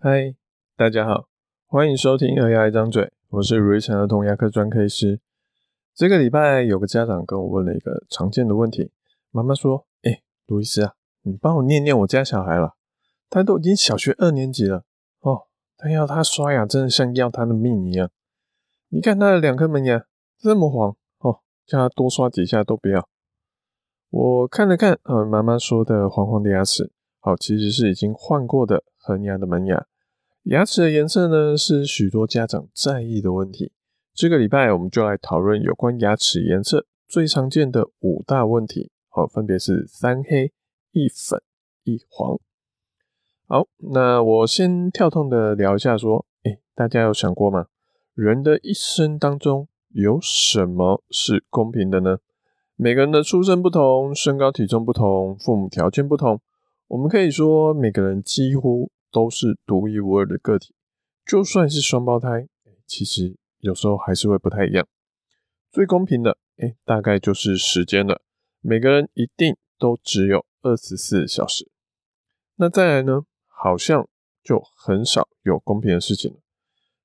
嗨，大家好，欢迎收听儿牙一张嘴，我是如意城儿童牙科专科医师。这个礼拜有个家长跟我问了一个常见的问题，妈妈说：“哎，卢医师啊，你帮我念念我家小孩了，他都已经小学二年级了哦，他要他刷牙真的像要他的命一样。你看他的两颗门牙这么黄哦，叫他多刷几下都不要。”我看了看，呃，妈妈说的黄黄的牙齿，好，其实是已经换过的。恒牙的门牙，牙齿的颜色呢，是许多家长在意的问题。这个礼拜我们就来讨论有关牙齿颜色最常见的五大问题，好，分别是三黑、一粉、一黄。好，那我先跳痛的聊一下，说，诶，大家有想过吗？人的一生当中有什么是公平的呢？每个人的出生不同，身高体重不同，父母条件不同，我们可以说每个人几乎。都是独一无二的个体，就算是双胞胎，其实有时候还是会不太一样。最公平的，哎，大概就是时间了。每个人一定都只有二十四小时。那再来呢？好像就很少有公平的事情了。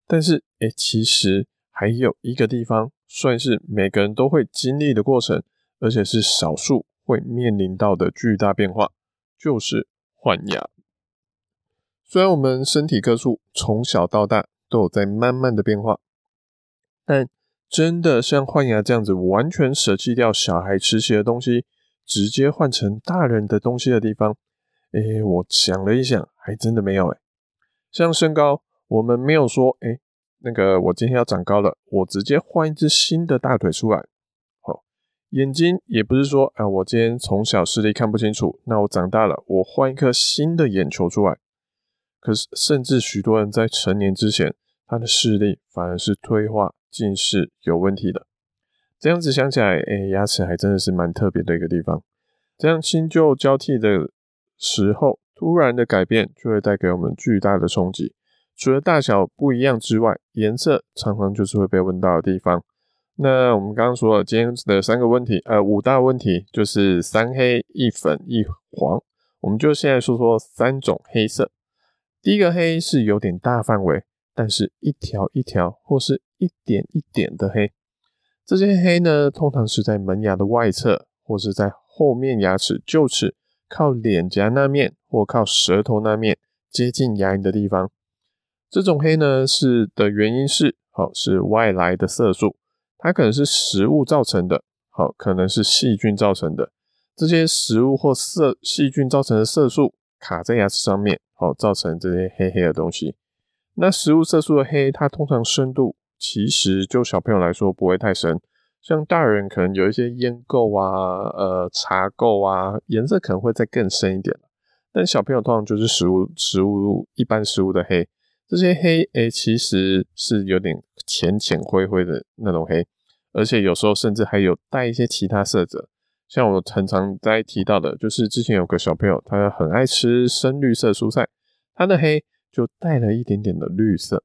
但是，哎，其实还有一个地方，算是每个人都会经历的过程，而且是少数会面临到的巨大变化，就是换牙。虽然我们身体各处从小到大都有在慢慢的变化，但真的像换牙这样子完全舍弃掉小孩吃习的东西，直接换成大人的东西的地方，诶，我想了一想，还真的没有诶。像身高，我们没有说，诶，那个我今天要长高了，我直接换一只新的大腿出来。好，眼睛也不是说，啊，我今天从小视力看不清楚，那我长大了，我换一颗新的眼球出来。可是，甚至许多人在成年之前，他的视力反而是退化、近视有问题的。这样子想起来，哎、牙齿还真的是蛮特别的一个地方。这样新旧交替的时候，突然的改变就会带给我们巨大的冲击。除了大小不一样之外，颜色常常就是会被问到的地方。那我们刚刚说了今天的三个问题，呃，五大问题就是三黑、一粉、一黄。我们就现在说说三种黑色。第一个黑是有点大范围，但是一条一条或是一点一点的黑。这些黑呢，通常是在门牙的外侧，或是在后面牙齿臼齿靠脸颊那面或靠舌头那面接近牙龈的地方。这种黑呢，是的原因是，好，是外来的色素，它可能是食物造成的，好，可能是细菌造成的。这些食物或色细菌造成的色素卡在牙齿上面。哦，造成这些黑黑的东西。那食物色素的黑，它通常深度其实就小朋友来说不会太深，像大人可能有一些烟垢啊、呃茶垢啊，颜色可能会再更深一点。但小朋友通常就是食物食物一般食物的黑，这些黑诶、其实是有点浅浅灰灰的那种黑，而且有时候甚至还有带一些其他色泽。像我很常在提到的，就是之前有个小朋友，他很爱吃深绿色蔬菜，他的黑就带了一点点的绿色。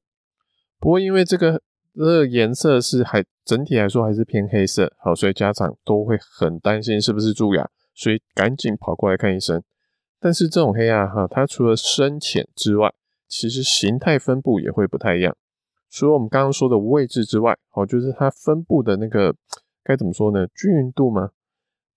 不过因为这个这个颜色是还整体来说还是偏黑色，好，所以家长都会很担心是不是蛀牙，所以赶紧跑过来看医生。但是这种黑啊，哈，它除了深浅之外，其实形态分布也会不太一样。除了我们刚刚说的位置之外，好，就是它分布的那个该怎么说呢？均匀度吗？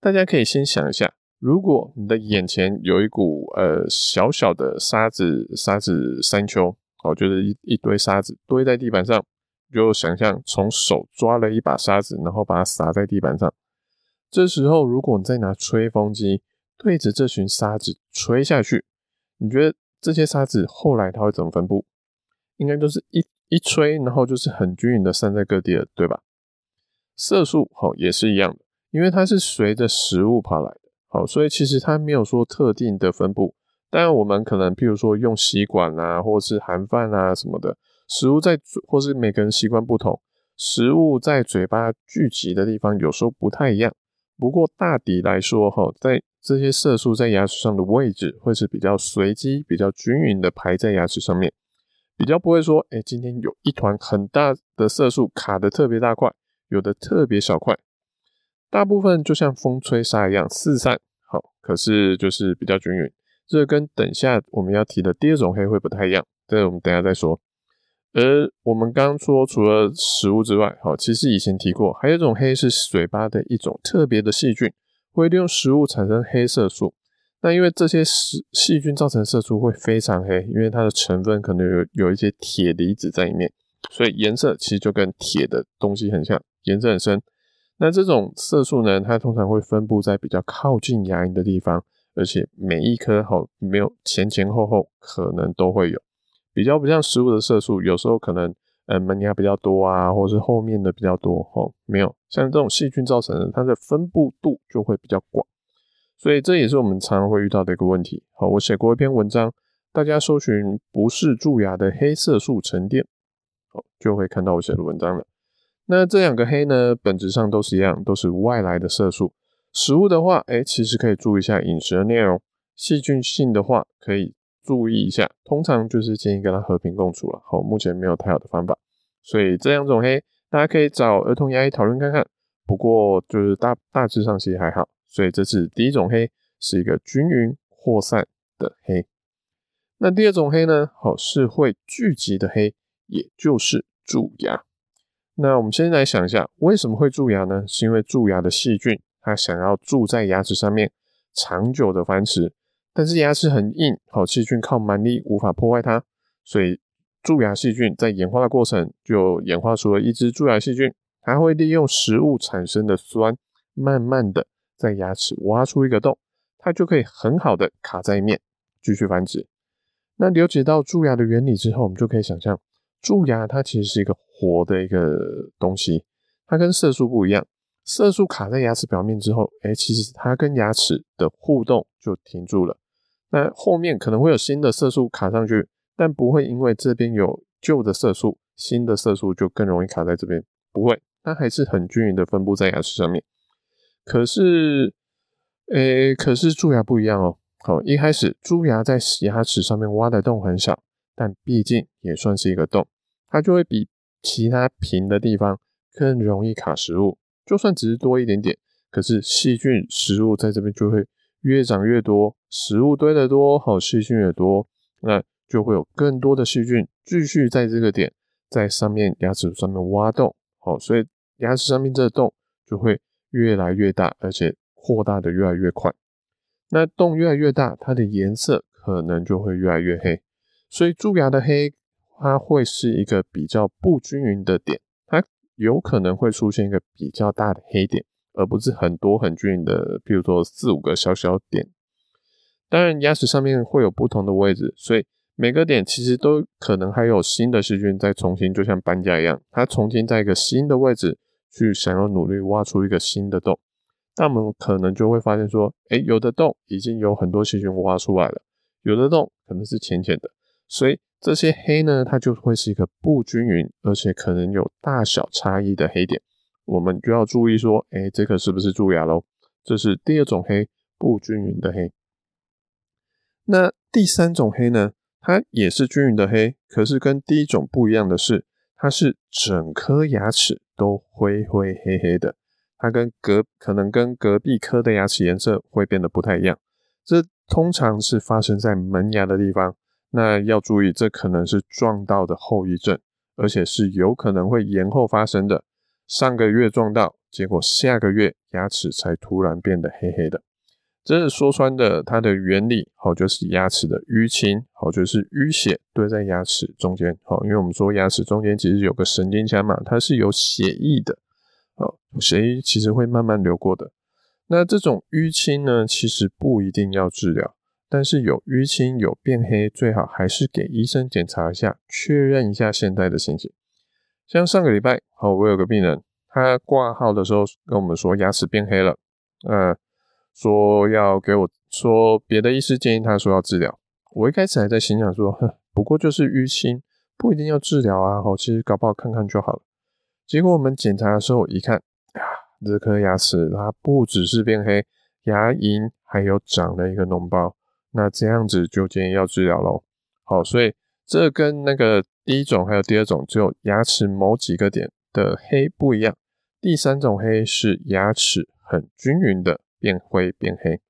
大家可以先想一下，如果你的眼前有一股呃小小的沙子，沙子山丘，哦，就是一一堆沙子堆在地板上，就想象从手抓了一把沙子，然后把它撒在地板上。这时候，如果你再拿吹风机对着这群沙子吹下去，你觉得这些沙子后来它会怎么分布？应该都是一一吹，然后就是很均匀的散在各地了，对吧？色素好也是一样的。因为它是随着食物跑来的，好，所以其实它没有说特定的分布。当然，我们可能譬如说用吸管啊，或是含饭啊什么的，食物在或是每个人习惯不同，食物在嘴巴聚集的地方有时候不太一样。不过大抵来说，哈，在这些色素在牙齿上的位置会是比较随机、比较均匀的排在牙齿上面，比较不会说，哎，今天有一团很大的色素卡得特别大块，有的特别小块。大部分就像风吹沙一样四散，好，可是就是比较均匀。这跟等下我们要提的第二种黑会不太一样。这我们等下再说。而我们刚说，除了食物之外，好，其实以前提过，还有一种黑是水巴的一种特别的细菌，会利用食物产生黑色素。那因为这些细细菌造成色素会非常黑，因为它的成分可能有有一些铁离子在里面，所以颜色其实就跟铁的东西很像，颜色很深。那这种色素呢，它通常会分布在比较靠近牙龈的地方，而且每一颗好没有前前后后可能都会有，比较不像食物的色素，有时候可能呃门牙比较多啊，或者是后面的比较多哦，没有像这种细菌造成的，它的分布度就会比较广，所以这也是我们常常会遇到的一个问题。好，我写过一篇文章，大家搜寻不是蛀牙的黑色素沉淀，好就会看到我写的文章了。那这两个黑呢，本质上都是一样，都是外来的色素。食物的话，哎、其实可以注意一下饮食的内容。细菌性的话，可以注意一下。通常就是建议跟它和平共处了。好，目前没有太好的方法，所以这两种黑，大家可以找儿童牙医讨论看看。不过就是大大致上其实还好。所以这是第一种黑，是一个均匀扩散的黑。那第二种黑呢？好，是会聚集的黑，也就是蛀牙。那我们先来想一下，为什么会蛀牙呢？是因为蛀牙的细菌它想要住在牙齿上面，长久的繁殖，但是牙齿很硬，好，细菌靠蛮力无法破坏它，所以蛀牙细菌在演化的过程就演化出了一只蛀牙细菌，它会利用食物产生的酸，慢慢的在牙齿挖出一个洞，它就可以很好的卡在一面，继续繁殖。那了解到蛀牙的原理之后，我们就可以想象。蛀牙它其实是一个活的一个东西，它跟色素不一样。色素卡在牙齿表面之后，哎，其实它跟牙齿的互动就停住了。那后面可能会有新的色素卡上去，但不会因为这边有旧的色素，新的色素就更容易卡在这边，不会，它还是很均匀的分布在牙齿上面。可是，诶，可是蛀牙不一样哦。好，一开始蛀牙在牙齿上面挖的洞很小。但毕竟也算是一个洞，它就会比其他平的地方更容易卡食物。就算只是多一点点，可是细菌食物在这边就会越长越多，食物堆得多，好，细菌也多，那就会有更多的细菌继续在这个点在上面牙齿上面挖洞，好，所以牙齿上面这个洞就会越来越大，而且扩大的越来越快。那洞越来越大，它的颜色可能就会越来越黑。所以蛀牙的黑，它会是一个比较不均匀的点，它有可能会出现一个比较大的黑点，而不是很多很均匀的，比如说四五个小小点。当然，牙齿上面会有不同的位置，所以每个点其实都可能还有新的细菌在重新，就像搬家一样，它重新在一个新的位置去想要努力挖出一个新的洞。那我们可能就会发现说，哎，有的洞已经有很多细菌挖出来了，有的洞可能是浅浅的。所以这些黑呢，它就会是一个不均匀，而且可能有大小差异的黑点，我们就要注意说，哎，这个是不是蛀牙喽？这是第二种黑，不均匀的黑。那第三种黑呢？它也是均匀的黑，可是跟第一种不一样的是，它是整颗牙齿都灰灰黑黑的，它跟隔可能跟隔壁颗的牙齿颜色会变得不太一样。这通常是发生在门牙的地方。那要注意，这可能是撞到的后遗症，而且是有可能会延后发生的。上个月撞到，结果下个月牙齿才突然变得黑黑的。这是说穿的，它的原理好就是牙齿的淤青，好就是淤血堆在牙齿中间。好，因为我们说牙齿中间其实有个神经腔嘛，它是有血液的。好，血液其实会慢慢流过的。那这种淤青呢，其实不一定要治疗。但是有淤青有变黑，最好还是给医生检查一下，确认一下现在的情形。像上个礼拜，好，我有个病人，他挂号的时候跟我们说牙齿变黑了，呃，说要给我说别的医师建议他说要治疗。我一开始还在心想说，哼，不过就是淤青，不一定要治疗啊，好，其实搞不好看看就好了。结果我们检查的时候一看，啊，这颗牙齿它不只是变黑，牙龈还有长了一个脓包。那这样子就建议要治疗喽。好，所以这跟那个第一种还有第二种只有牙齿某几个点的黑不一样。第三种黑是牙齿很均匀的变灰变黑。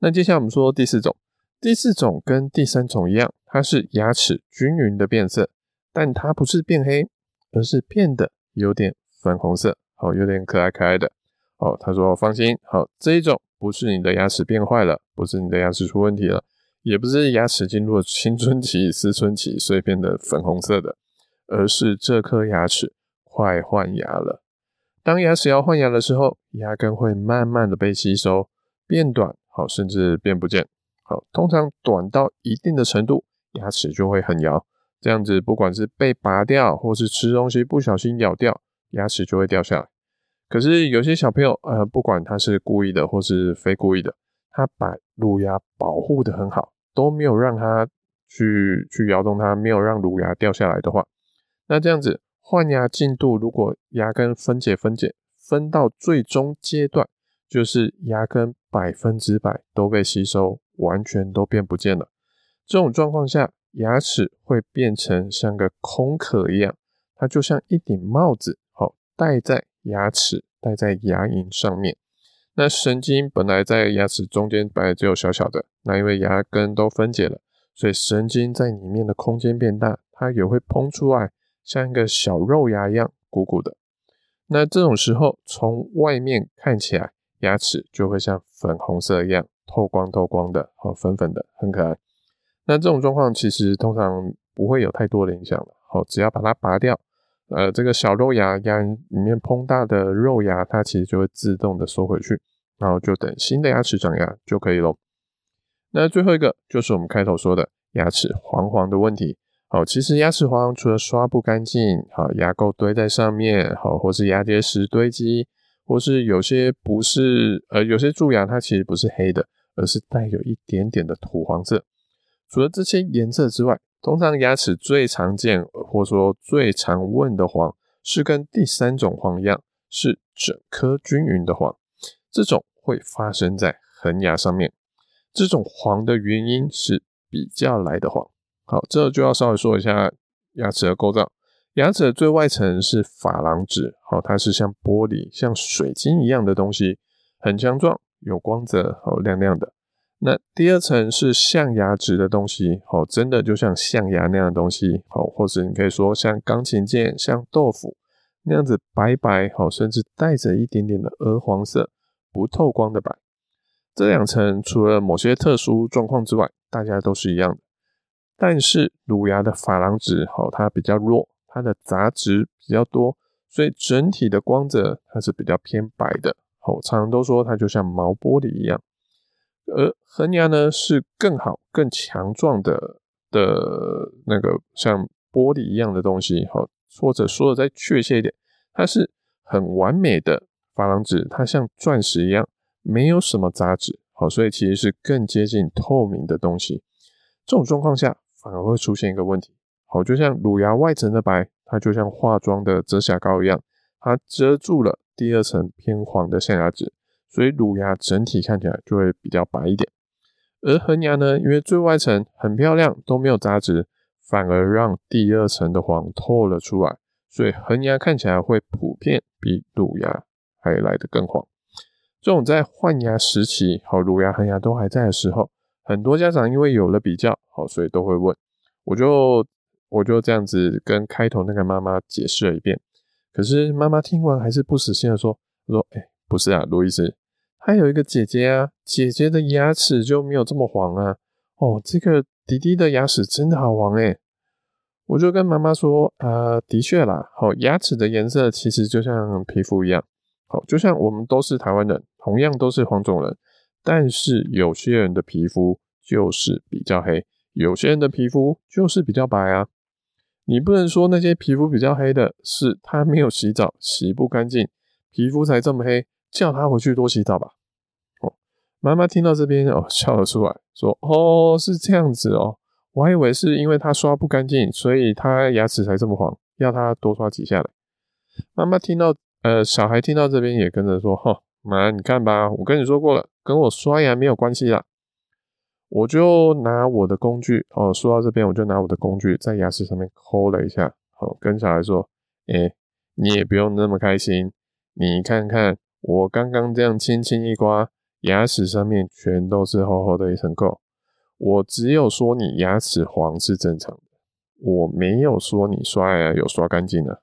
那接下来我们说第四种，第四种跟第三种一样，它是牙齿均匀的变色，但它不是变黑，而是变得有点粉红色，好，有点可爱可爱的。哦，他说放心，好，这一种不是你的牙齿变坏了，不是你的牙齿出问题了，也不是牙齿进入了青春期、思春期，所以变得粉红色的，而是这颗牙齿快换牙了。当牙齿要换牙的时候，牙根会慢慢的被吸收，变短，好，甚至变不见。好，通常短到一定的程度，牙齿就会很摇，这样子不管是被拔掉，或是吃东西不小心咬掉，牙齿就会掉下来。可是有些小朋友，呃，不管他是故意的或是非故意的，他把乳牙保护得很好，都没有让他去去摇动它，没有让乳牙掉下来的话，那这样子换牙进度，如果牙根分解分解分到最终阶段，就是牙根百分之百都被吸收，完全都变不见了。这种状况下，牙齿会变成像个空壳一样，它就像一顶帽子，好戴在。牙齿戴在牙龈上面，那神经本来在牙齿中间本来只有小小的，那因为牙根都分解了，所以神经在里面的空间变大，它也会膨出来，像一个小肉芽一样鼓鼓的。那这种时候，从外面看起来，牙齿就会像粉红色一样透光透光的，好粉粉的，很可爱。那这种状况其实通常不会有太多的影响了，好，只要把它拔掉。呃，这个小肉芽牙里面膨大的肉芽，它其实就会自动的缩回去，然后就等新的牙齿长牙就可以咯。那最后一个就是我们开头说的牙齿黄黄的问题。好，其实牙齿黄除了刷不干净，好牙垢堆在上面，好或是牙结石堆积，或是有些不是呃有些蛀牙它其实不是黑的，而是带有一点点的土黄色。除了这些颜色之外，通常牙齿最常见，或说最常问的黄，是跟第三种黄一样，是整颗均匀的黄。这种会发生在恒牙上面。这种黄的原因是比较来的黄。好，这就要稍微说一下牙齿的构造。牙齿的最外层是珐琅质，好，它是像玻璃、像水晶一样的东西，很强壮，有光泽，好亮亮的。那第二层是象牙质的东西，好，真的就像象牙那样的东西，好，或者你可以说像钢琴键、像豆腐那样子白白，好，甚至带着一点点的鹅黄色，不透光的白。这两层除了某些特殊状况之外，大家都是一样的。但是乳牙的珐琅质，好，它比较弱，它的杂质比较多，所以整体的光泽它是比较偏白的。好，常常都说它就像毛玻璃一样。而恒牙呢，是更好、更强壮的的那个像玻璃一样的东西，好，或者说的再确切一点，它是很完美的珐琅质，它像钻石一样，没有什么杂质，好，所以其实是更接近透明的东西。这种状况下，反而会出现一个问题，好，就像乳牙外层的白，它就像化妆的遮瑕膏一样，它遮住了第二层偏黄的象牙质。所以乳牙整体看起来就会比较白一点，而恒牙呢，因为最外层很漂亮，都没有杂质，反而让第二层的黄透了出来，所以恒牙看起来会普遍比乳牙还来得更黄。这种在换牙时期，好，乳牙、恒牙都还在的时候，很多家长因为有了比较，好，所以都会问，我就我就这样子跟开头那个妈妈解释了一遍，可是妈妈听完还是不死心的说，说，哎、不是啊，路易斯，还有一个姐姐啊，姐姐的牙齿就没有这么黄啊。哦，这个弟弟的牙齿真的好黄诶。我就跟妈妈说，呃，的确啦，好，牙齿的颜色其实就像皮肤一样，好，就像我们都是台湾人，同样都是黄种人，但是有些人的皮肤就是比较黑，有些人的皮肤就是比较白啊。你不能说那些皮肤比较黑的是他没有洗澡，洗不干净，皮肤才这么黑。叫他回去多洗澡吧。哦，妈妈听到这边哦，笑了出来，说：“哦，是这样子哦，我还以为是因为他刷不干净，所以他牙齿才这么黄，要他多刷几下来。”妈妈听到，呃，小孩听到这边也跟着说：“哈，妈，你看吧，我跟你说过了，跟我刷牙没有关系啦。”我就拿我的工具，哦，说到这边，我就拿我的工具在牙齿上面抠了一下，哦，跟小孩说：“诶，你也不用那么开心，你看看。”我刚刚这样轻轻一刮，牙齿上面全都是厚厚的一层垢。我只有说你牙齿黄是正常的，我没有说你刷牙有刷干净了。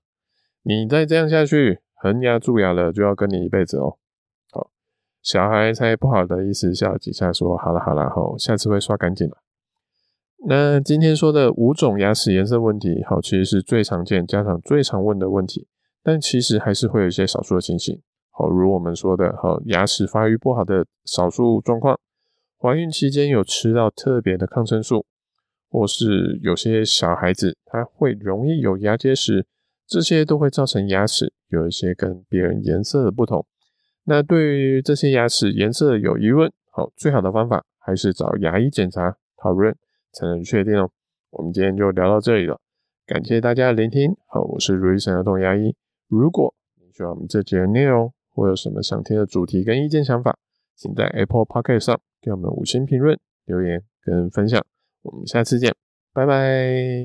你再这样下去，恒牙蛀牙了就要跟你一辈子哦。好，小孩才不好的意思笑几下说好了好了，好，下次会刷干净了。那今天说的五种牙齿颜色问题，好，其实是最常见家长最常问的问题，但其实还是会有一些少数的情形，好，如我们说的，好，牙齿发育不好的少数状况。怀孕期间有吃到特别的抗生素，或是有些小孩子他会容易有牙结石，这些都会造成牙齿有一些跟别人颜色的不同。那对于这些牙齿颜色有疑问，好，最好的方法还是找牙医检查讨论才能确定哦。我们今天就聊到这里了，感谢大家的聆听。好，我是如意神儿童牙医。如果你喜欢我们这节的内容，或有什么想听的主题跟意见想法，请在 Apple Pocket 上给我们五星评论、留言跟分享。我们下次见，拜拜。